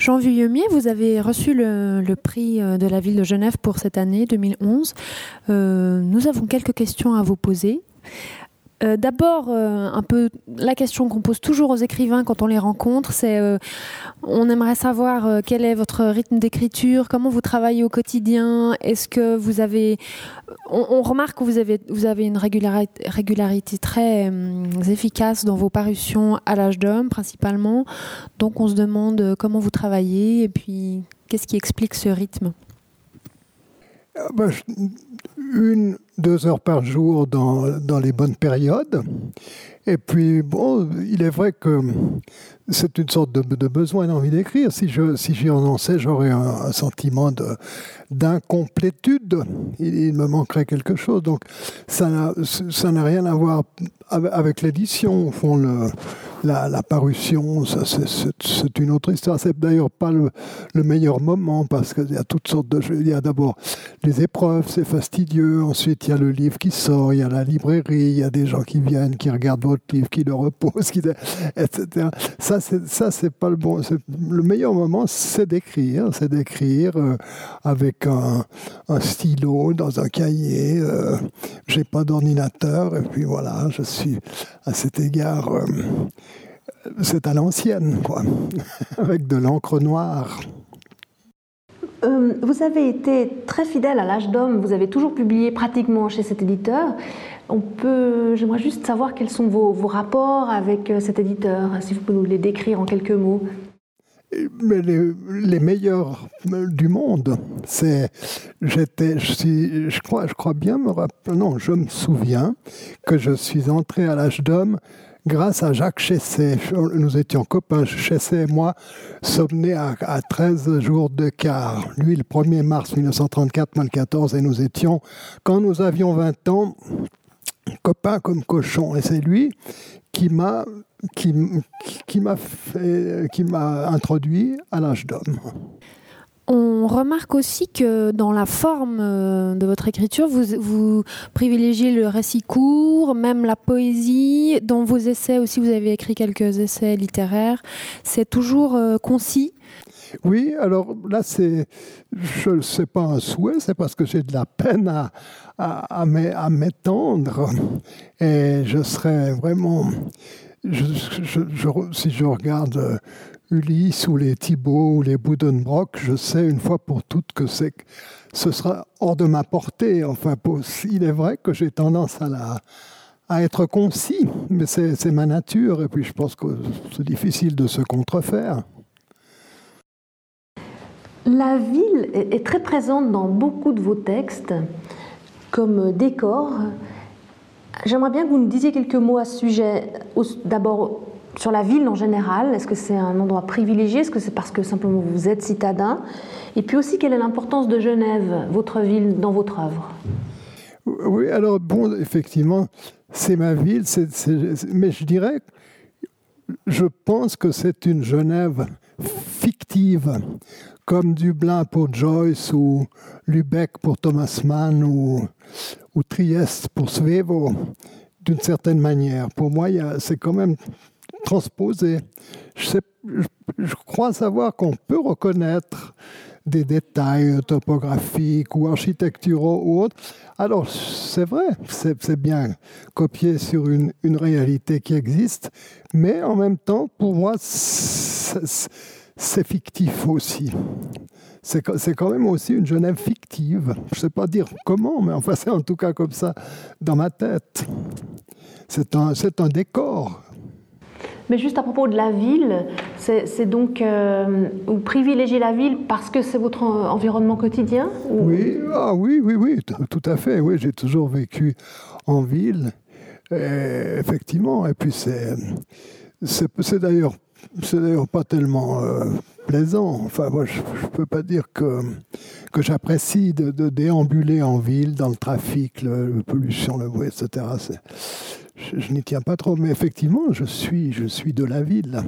Jean Vuillemier, vous avez reçu le, prix de la ville de Genève pour cette année 2011. nous avons quelques questions à vous poser. Euh, d'abord, euh, un peu la question qu'on pose toujours aux écrivains quand on les rencontre, c'est euh, on aimerait savoir quel est votre rythme d'écriture, comment vous travaillez au quotidien, est-ce que vous avez, on, remarque que vous avez une régularité très efficace dans vos parutions à l'âge d'homme principalement, donc on se demande comment vous travaillez et puis qu'est-ce qui explique ce rythme? Une, deux heures par jour dans, dans les bonnes périodes. Et puis, bon, il est vrai que c'est une sorte de, de besoin d'envie d'écrire. Si je si j'y renonçais, j'aurais un, sentiment de d'incomplétude. Il, il, me manquerait quelque chose. Donc, ça n'a rien à voir avec l'édition. Au fond, le, la, parution, c'est une autre histoire. C'est d'ailleurs pas le, meilleur moment parce qu'il y a toutes sortes de. Il y a d'abord les épreuves, c'est fastidieux. Ensuite, il y a le livre qui sort, il y a la librairie, il y a des gens qui viennent, qui regardent votre livre, qui le reposent, qui, etc. Ça, c'est pas le bon. Le meilleur moment, c'est d'écrire, c'est d'écrire euh, avec un, stylo dans un cahier. Euh, J'ai pas d'ordinateur et puis voilà, je suis à cet égard. Euh, c'est à l'ancienne, quoi, avec de l'encre noire. Euh, vous avez été très fidèle à l'âge d'homme, vous avez toujours publié pratiquement chez cet éditeur. On peut, j'aimerais juste savoir quels sont vos, rapports avec euh, cet éditeur, si vous pouvez nous les décrire en quelques mots. Mais les, meilleurs du monde, c'est, j'étais, je, je, crois, je crois bien me rappeler, non, je me souviens que je suis entré à l'âge d'homme grâce à Jacques Chesset. Nous étions copains, Chesset et moi sommes nés à, 13 jours de quart. Lui, le 1er mars 1934, moi le 14, et nous étions, quand nous avions 20 ans, copains comme cochons. Et c'est lui qui m'a qui, qui m'a introduit à l'âge d'homme. On remarque aussi que dans la forme euh, de votre écriture, vous, privilégiez le récit court, même la poésie. Dans vos essais aussi, vous avez écrit quelques essais littéraires. C'est toujours euh, concis oui, alors là, c'est, je sais pas un souhait, c'est parce que j'ai de la peine à, à, à m'étendre. Et je serais vraiment, si je regarde Ulysse ou les Thibault ou les Buddenbrock, je sais une fois pour toutes que c'est, ce sera hors de ma portée. Enfin, il est vrai que j'ai tendance à, à être concis, mais c'est, ma nature, et puis je pense que c'est difficile de se contrefaire. La ville est très présente dans beaucoup de vos textes comme décor. J'aimerais bien que vous nous disiez quelques mots à ce sujet. D'abord, sur la ville en général Est-ce que c'est un endroit privilégié? Est-ce que c'est parce que simplement vous êtes citadin? Et puis aussi, quelle est l'importance de Genève, votre ville, dans votre œuvre? Oui, alors bon, effectivement, c'est ma ville, mais je dirais, je pense que c'est une Genève fictive, comme Dublin pour Joyce ou Lubeck pour Thomas Mann ou, ou Trieste pour Svevo, d'une certaine manière. Pour moi, c'est quand même transposer. Je, crois savoir qu'on peut reconnaître des détails topographiques ou architecturaux ou autres. Alors, c'est vrai, c'est bien copié sur une, réalité qui existe, mais en même temps, pour moi, c'est fictif aussi. C'est quand même aussi une Genève fictive. Je ne sais pas dire comment, mais enfin, c'est en tout cas comme ça dans ma tête. C'est un décor mais juste à propos de la ville, c'est donc euh, vous privilégiez la ville parce que c'est votre environnement quotidien Oui, ah oui, oui, oui, tout à fait. Oui, j'ai toujours vécu en ville, effectivement. Et puis c'est c'est d'ailleurs c'est d'ailleurs pas tellement euh, plaisant. Enfin, moi, je ne peux pas dire que, que j'apprécie de, déambuler en ville, dans le trafic, la pollution, le bruit, etc je, n'y tiens pas trop, mais effectivement, je suis, je suis de la ville.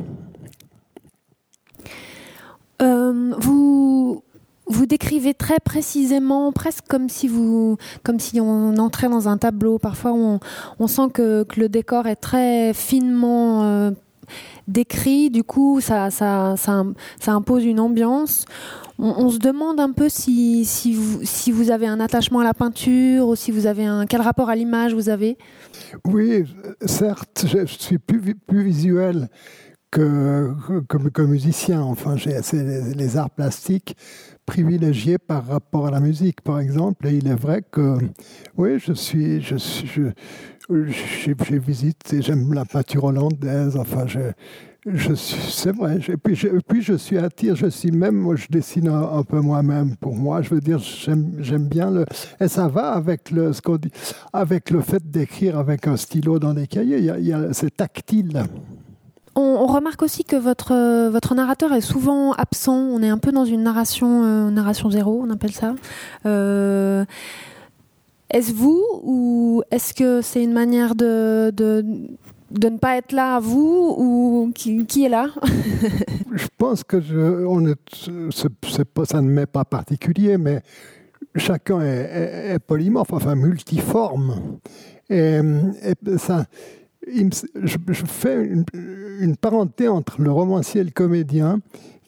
Euh, vous, vous décrivez très précisément, presque comme si, vous, comme si on entrait dans un tableau. Parfois, on, sent que, que, le décor est très finement euh, décrit, du coup, ça, ça, ça, impose une ambiance. On, se demande un peu si, si, vous, si vous avez un attachement à la peinture ou si vous avez un quel rapport à l'image vous avez? Oui, certes, je suis plus, plus visuel que, que, musicien. Enfin, j'ai les, les arts plastiques privilégiés par rapport à la musique, par exemple. Et il est vrai que, oui, je suis, je suis, je, j'ai visité, j'aime la peinture hollandaise, enfin, je, je c'est vrai. Et puis, je, puis je suis attire, je suis même, moi, je dessine un, peu moi-même. Pour moi, je veux dire, j'aime bien le. Et ça va avec le, ce qu'on dit, avec le fait d'écrire avec un stylo dans des cahiers. Il y a, c'est tactile. On, remarque aussi que votre, votre narrateur est souvent absent. On est un peu dans une narration, euh, narration zéro, on appelle ça. Euh, est-ce vous ou est-ce que c'est une manière de, de, ne pas être là vous ou qui, qui est là? Je pense que on est, ça ne m'est pas particulier, mais chacun est, polymorphe, enfin multiforme. Et, ça, je, fais une, une, parenté entre le romancier et le comédien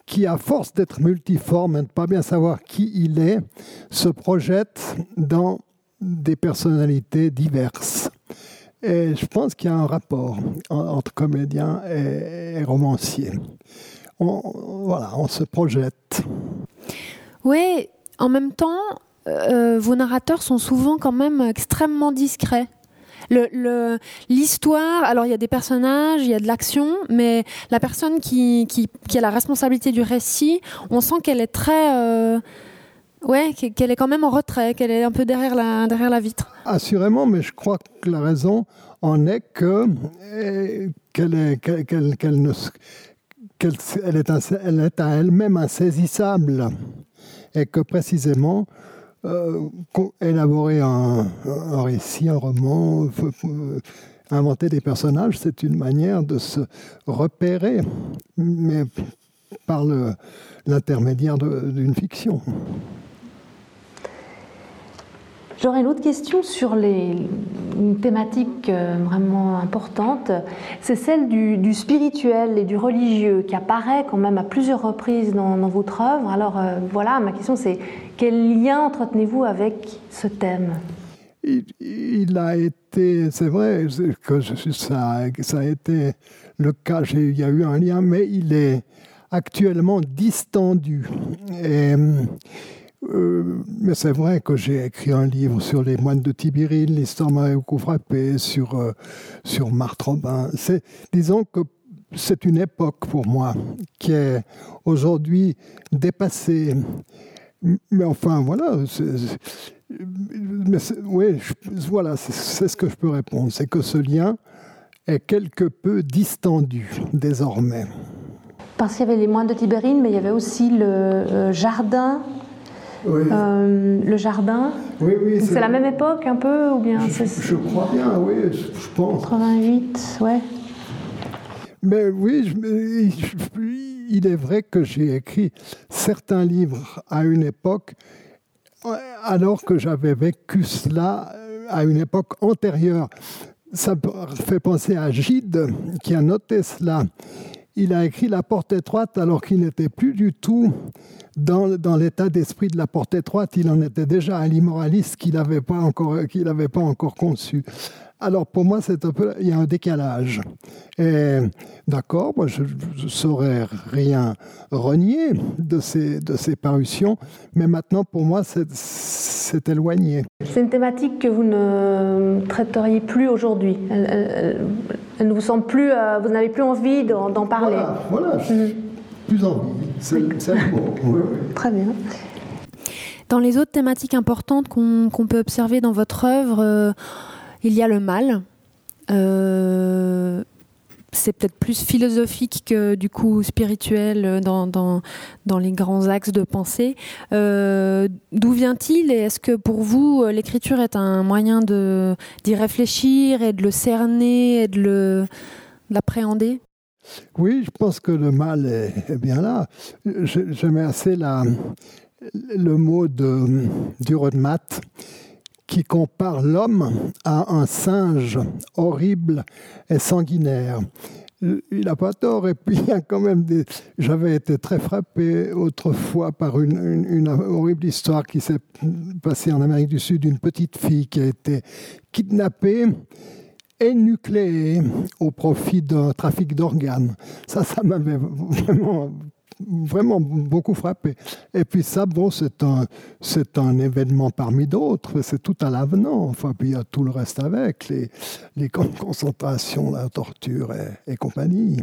qui, à force d'être multiforme et de ne pas bien savoir qui il est, se projette dans des personnalités diverses. Et je pense qu'il y a un rapport entre comédien et, romancier. Voilà, on se projette. Oui, en même temps, euh, vos narrateurs sont souvent quand même extrêmement discrets. L'histoire, alors il y a des personnages, il y a de l'action, mais la personne qui, a la responsabilité du récit, on sent qu'elle est très... Euh, Ouais, qu'elle est quand même en retrait, qu'elle est un peu derrière la, vitre. Assurément, mais je crois que la raison en est eh, qu'elle est, qu'elle, ne, qu'elle, elle est, elle est à elle-même insaisissable et que précisément euh, élaborer un, un, récit, un roman, inventer des personnages, c'est une manière de se repérer, mais par l'intermédiaire d'une fiction. J'aurais une autre question sur les, une thématique euh, vraiment importante, c'est celle du, spirituel et du religieux qui apparaît quand même à plusieurs reprises dans, votre œuvre. Alors euh, voilà, ma question c'est quel lien entretenez-vous avec ce thème? Il, a été, c'est vrai que ça, a été le cas, il y a eu un lien, mais il est actuellement distendu. Euh, mais c'est vrai que j'ai écrit un livre sur les moines de Tibérine, l'histoire m'a beaucoup frappé, sur, euh, sur Marthe Robin. Disons que c'est une époque pour moi qui est aujourd'hui dépassée. Mais enfin, voilà. mais oui, voilà, c'est ce que je peux répondre. C'est que ce lien est quelque peu distendu désormais. Parce qu'il y avait les moines de Tibérine, mais il y avait aussi le euh, euh, le jardin. Oui, oui. C'est la même époque un peu ou bien je, crois bien, oui, je pense. 88, ouais. Mais oui, il est vrai que j'ai écrit certains livres à une époque alors que j'avais vécu cela à une époque antérieure. Ça fait penser à Gide qui a noté cela. Il a écrit La porte étroite alors qu'il n'était plus du tout dans, l'état d'esprit de la porte étroite, il en était déjà un immoraliste qu'il n'avait pas encore conçu. Alors pour moi, c'est un peu, il y a un décalage. Et d'accord, moi je ne saurais rien renier de ces, de ces parutions, mais maintenant pour moi, c'est éloigné. C'est une thématique que vous ne traiteriez plus aujourd'hui. Elle, ne vous semble plus, euh, vous n'avez plus envie d'en parler. Voilà, voilà. Mhm plus envie. C'est Très bien. Dans les autres thématiques importantes qu'on peut observer dans votre œuvre, euh, il y a le mal. Euh, c'est peut-être plus philosophique que du coup spirituel dans, dans, dans les grands axes de pensée. Euh, d'où vient-il et est-ce que pour vous l'écriture est un moyen d'y réfléchir et de le cerner et de l'appréhender? Oui, je pense que le mal est, bien là. J'aimais assez la, le mot de, du qui compare l'homme à un singe horrible et sanguinaire. il n'a pas tort. Et puis, il y a quand même des. J'avais été très frappé autrefois par une, une, horrible histoire qui s'est passée en Amérique du Sud d'une petite fille qui a été kidnappée et nucléée au profit d'un trafic d'organes. Ça, ça m'avait vraiment vraiment beaucoup frappé. Et puis ça, bon, c'est un, c'est un événement parmi d'autres, c'est tout à l'avenant. Enfin, puis il y a tout le reste avec, les, les concentrations, la torture et, et compagnie.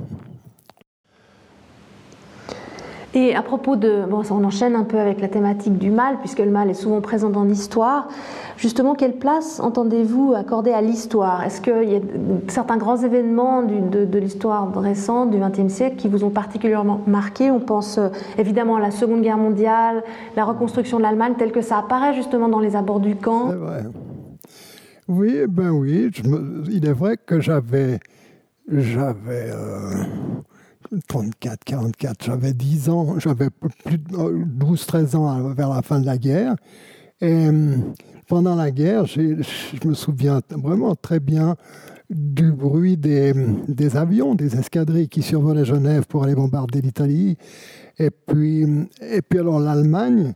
Et à propos de, bon, on enchaîne un peu avec la thématique du mal, puisque le mal est souvent présent dans l'histoire. Justement, quelle place entendez-vous accorder à l'histoire? Est-ce qu'il y a certains grands événements de, l'histoire récente du XXe siècle qui vous ont particulièrement marqué? On pense euh, évidemment à la Seconde Guerre mondiale, la reconstruction de l'Allemagne, tel que ça apparaît justement dans les abords du camp. Vrai. Oui, ben oui. il est vrai que j'avais, j'avais. Euh 34, 44, j'avais 10 ans, j'avais plus de 12, 13 ans vers la fin de la guerre. Et pendant la guerre, je me souviens vraiment très bien du bruit des, des, avions, des escadrilles qui survolaient Genève pour aller bombarder l'Italie. Et puis, et puis alors l'Allemagne,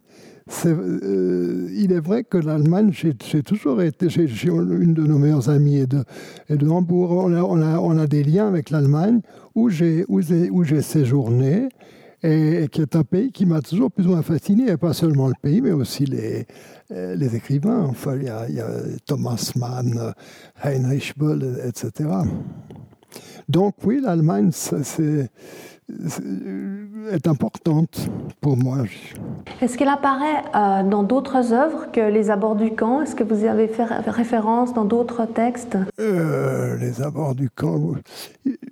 euh, il est vrai que l'Allemagne, j'ai toujours été, j'ai une de nos meilleures amies et de, de Hambourg, on a, des liens avec l'Allemagne où j'ai séjourné et, qui est un pays qui m'a toujours plus ou moins fasciné, et pas seulement le pays, mais aussi les, euh, écrivains. Enfin, il y, a, il y a Thomas Mann, Heinrich Böll, etc. Donc oui, l'Allemagne, c'est est importante pour moi. Est-ce qu'elle apparaît euh, dans d'autres œuvres que Les abords du camp? Est-ce que vous avez fait référence dans d'autres textes? Euh, Les abords du camp,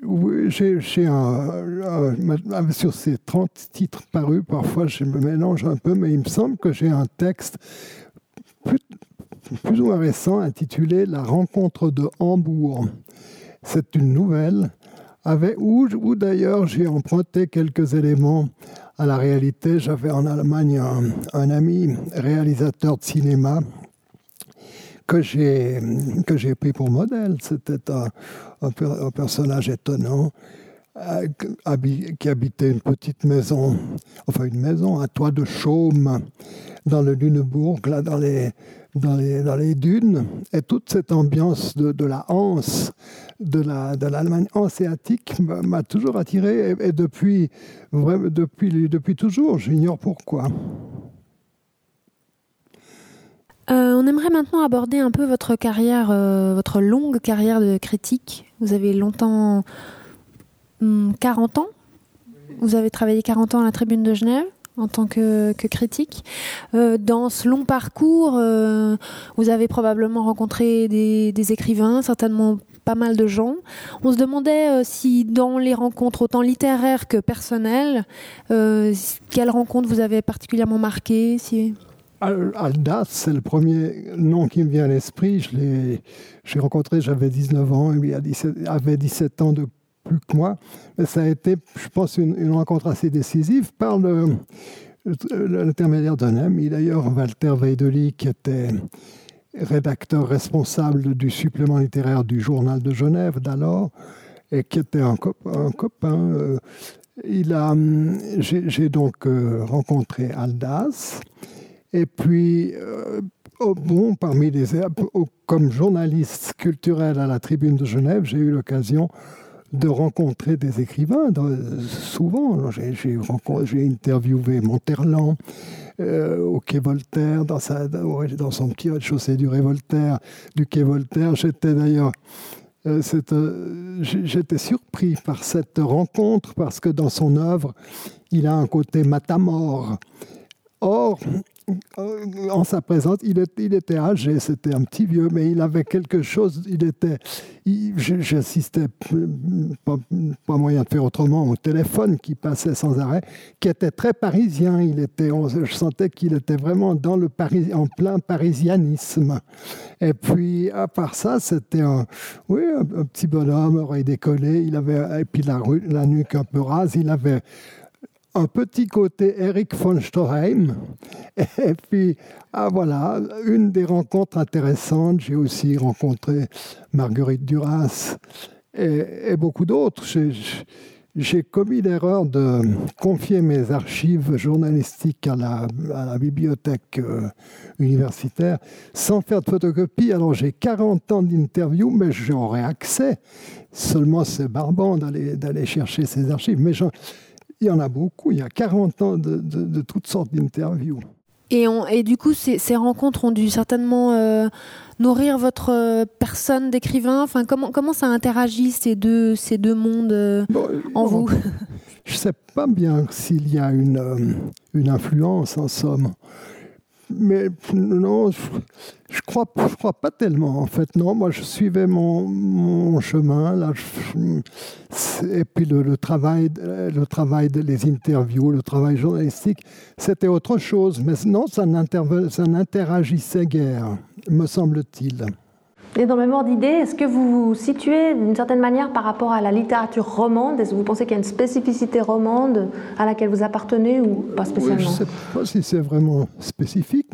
oui, j'ai un, sur ces 30 titres parus, parfois je me mélange un peu, mais il me semble que j'ai un texte plus, plus ou moins récent intitulé La rencontre de Hambourg. C'est une nouvelle où, où d'ailleurs j'ai emprunté quelques éléments à la réalité. J'avais en Allemagne un, un, ami réalisateur de cinéma que j'ai pris pour modèle. C'était un, un, un, personnage étonnant euh, qui habitait une petite maison, enfin une maison à toit de chaume dans le Lunebourg, là dans les dans les, dans les dunes, et toute cette ambiance de, de la Hanse, de l'Allemagne la, de hanséatique m'a toujours attiré, et, depuis, depuis, depuis toujours, j'ignore pourquoi. Euh, on aimerait maintenant aborder un peu votre carrière, euh, votre longue carrière de critique. Vous avez longtemps, hum, 40 ans Vous avez travaillé 40 ans à la Tribune de Genève en tant que, que critique. Euh, dans ce long parcours, euh, vous avez probablement rencontré des, écrivains, certainement pas mal de gens. On se demandait euh, si dans les rencontres autant littéraires que personnelles, quelle rencontre vous avez particulièrement marqué si... Aldas, c'est le premier nom qui me vient à l'esprit. Je l'ai rencontré, j'avais 19 ans, il avait 17 ans de que moi, mais ça a été, je pense, une, rencontre assez décisive par l'intermédiaire d'un ami, d'ailleurs, Walter Weideli, qui était rédacteur responsable du supplément littéraire du journal de Genève d'alors, et qui était un, cop copain. Euh, a, j'ai donc euh, rencontré Aldas, et puis, euh, bon, parmi les, comme journaliste culturel à la Tribune de Genève, j'ai eu l'occasion de rencontrer des écrivains. souvent, j'ai interviewé Monterland euh, au quai Voltaire, dans, sa, dans son petit rez-de-chaussée du, du quai Voltaire. J'étais d'ailleurs euh, euh, j'étais surpris par cette rencontre parce que dans son œuvre, il a un côté matamore. Or, en sa présence, il, est, il était âgé, c'était un petit vieux, mais il avait quelque chose, il était, j'assistais, pas, pas, moyen de faire autrement, au téléphone qui passait sans arrêt, qui était très parisien, il était, je sentais qu'il était vraiment dans le Paris, en plein parisianisme. Et puis, à part ça, c'était un, oui, un, petit bonhomme, oreille décollée, il avait, et puis la, la nuque un peu rase, il avait un petit côté Eric von Storheim. Et puis, ah voilà, une des rencontres intéressantes, j'ai aussi rencontré Marguerite Duras et, beaucoup d'autres. J'ai commis l'erreur de confier mes archives journalistiques à la, bibliothèque euh, universitaire sans faire de photocopie. Alors j'ai 40 ans d'interviews, mais j'aurais accès. Seulement c'est barbant d'aller chercher ces archives. Mais il y en a beaucoup, il y a 40 ans de, de toutes sortes d'interviews. Et, et, du coup, ces, ces, rencontres ont dû certainement euh, nourrir votre euh, personne d'écrivain. Enfin, comment, comment ça interagit ces deux, ces deux mondes euh, en vous? Je ne sais pas bien s'il y a une, une influence en somme. Mais non, je crois, je crois pas tellement, en fait. Non, moi, je suivais mon, mon chemin. Là, et puis le, le, travail, le travail des interviews, le travail journalistique, c'était autre chose. Mais non, ça n'interagissait guère, me semble-t-il. Et dans le même ordre d'idée, est-ce que vous vous situez d'une certaine manière par rapport à la littérature romande? Est-ce que vous pensez qu'il y a une spécificité romande à laquelle vous appartenez ou pas spécialement Je ne sais pas si c'est vraiment spécifique,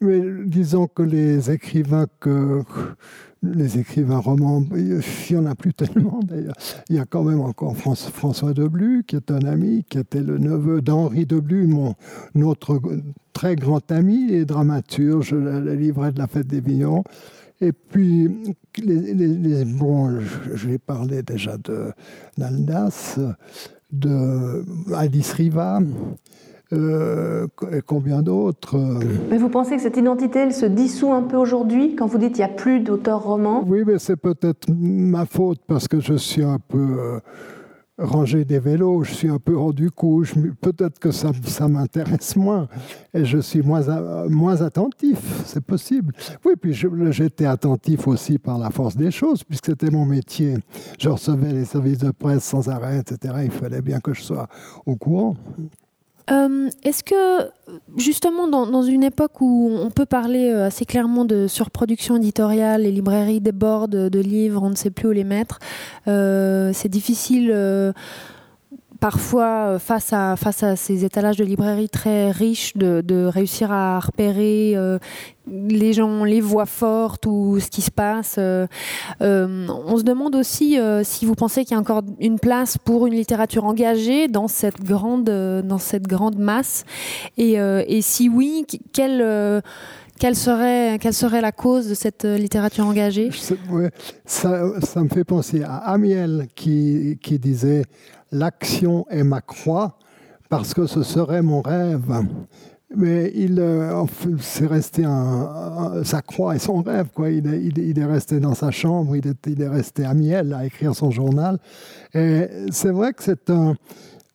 mais, disons que les écrivains que les écrivains romans, il n'y en a plus tellement d'ailleurs. Il y a quand même encore François Deblu, qui est un ami, qui était le neveu d'Henri Deblu, mon, notre très grand ami et dramaturge, le livret de la fête des Vignons. Et puis, les, bon, je, vais parler déjà de d'Aldas, de Alice Riva, euh, et combien d'autres. Mais vous pensez que cette identité, elle se dissout un peu aujourd'hui quand vous dites qu'il n'y a plus d'auteurs romans? Oui, mais c'est peut-être ma faute parce que je suis un peu. Euh, ranger des vélos, je suis un peu rendu couche, peut-être que ça, ça m'intéresse moins et je suis moins, moins attentif, c'est possible. Oui, puis j'étais attentif aussi par la force des choses, puisque c'était mon métier. Je recevais les services de presse sans arrêt, etc. Il fallait bien que je sois au courant. Euh, est-ce que, justement, dans, une époque où on peut parler euh, assez clairement de surproduction éditoriale, les librairies débordent de livres, on ne sait plus où les mettre, euh, c'est difficile parfois, face à, face à ces étalages de librairies très riches, de, réussir à repérer les gens, les voix fortes ou ce qui se passe. Euh, euh, on se demande aussi euh, si vous pensez qu'il y a encore une place pour une littérature engagée dans cette grande, dans cette grande masse. Et, et si oui, quelle, quelle, serait, quelle serait la cause de cette littérature engagée? Ça, ça, me fait penser à Amiel qui, qui disait L'action est ma croix parce que ce serait mon rêve. Mais il euh, c'est resté sa croix et son rêve. Quoi. Il, est, resté dans sa chambre, il est, resté à miel à écrire son journal. Et c'est vrai que c'est un,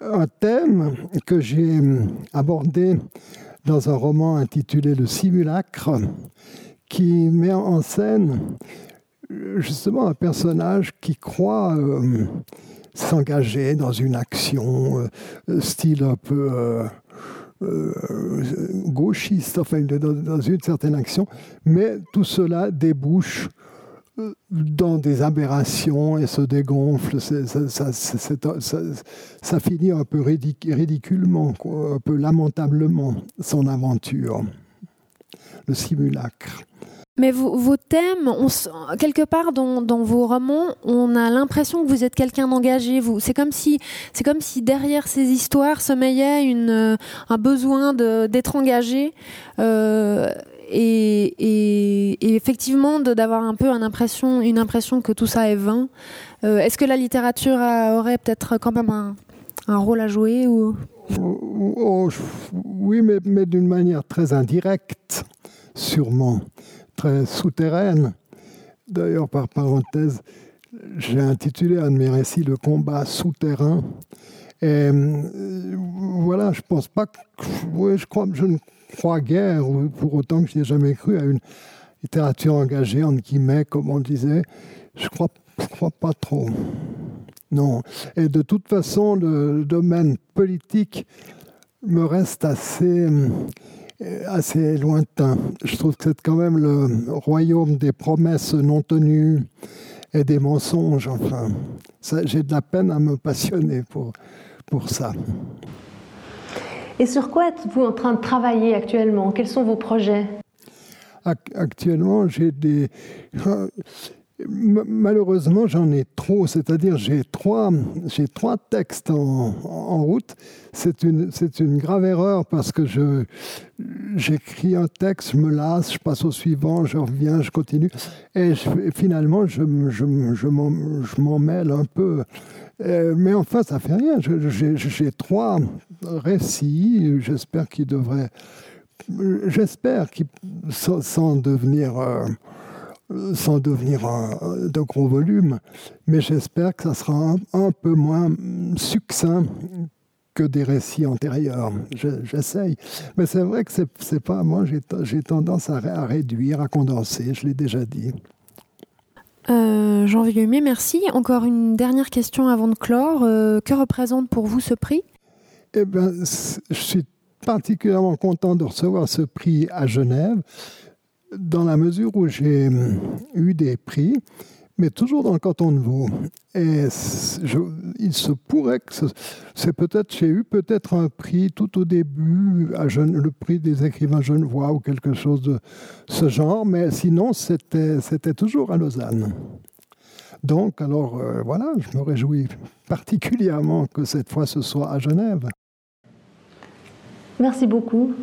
un, thème que j'ai abordé dans un roman intitulé Le simulacre, qui met en scène justement un personnage qui croit euh, s'engager dans une action, euh, style un peu. Euh, euh, gauchiste, enfin, dans, une certaine action, mais tout cela débouche euh, dans des aberrations et se dégonfle. Ça, finit un peu ridiculement, un peu lamentablement, son aventure, le simulacre. Mais vos, thèmes, quelque part dans, vos romans, on a l'impression que vous êtes quelqu'un d'engagé. Vous, c'est comme si, c'est comme si derrière ces histoires sommeillait euh, un besoin d'être engagé. Euh, et, effectivement d'avoir un peu une impression, que tout ça est vain. Euh, est-ce que la littérature aurait peut-être quand même un, rôle à jouer ou... Oh, oh, oui, mais d'une manière très indirecte, sûrement très souterraine. D'ailleurs, par parenthèse, j'ai intitulé un de mes récits Le combat souterrain. Et euh, voilà, je pense pas que. je, crois, je ne crois guère, pour autant que je n'ai jamais cru à une littérature engagée, en guillemets, comme on disait. Je crois, je crois pas trop. Non. Et de toute façon, le domaine politique me reste assez assez lointain. Je trouve que c'est quand même le royaume des promesses non tenues et des mensonges. Enfin, j'ai de la peine à me passionner pour, pour ça. Et sur quoi êtes-vous en train de travailler actuellement? Quels sont vos projets? Actuellement, j'ai des. Malheureusement, j'en ai trop, c'est-à-dire j'ai trois, j'ai trois textes en, route. C'est une, c'est une grave erreur parce que je, j'écris un texte, je me lasse, je passe au suivant, je reviens, je continue. Et, finalement, je, je, je, m'en, mêle un peu. Euh, mais enfin, ça fait rien. J'ai, trois récits, j'espère qu'ils devraient. J'espère qu'ils, sans, devenir. Euh, sans devenir de gros volume, mais j'espère que ça sera un, peu moins succinct que des récits antérieurs. J'essaye. Mais c'est vrai que c'est pas moi, j'ai tendance à, réduire, à condenser, je l'ai déjà dit. Euh, Jean Villumier, merci. Encore une dernière question avant de clore. Euh, que représente pour vous ce prix? Eh bien, je suis particulièrement content de recevoir ce prix à Genève dans la mesure où j'ai hum, eu des prix, mais toujours dans le canton de Vaud. Et il se pourrait que c'est peut-être, j'ai eu peut-être un prix tout au début, à le prix des écrivains genevois ou quelque chose de ce genre, mais sinon c'était, c'était toujours à Lausanne. Donc, alors euh, voilà, je me réjouis particulièrement que cette fois ce soit à Genève. Merci beaucoup.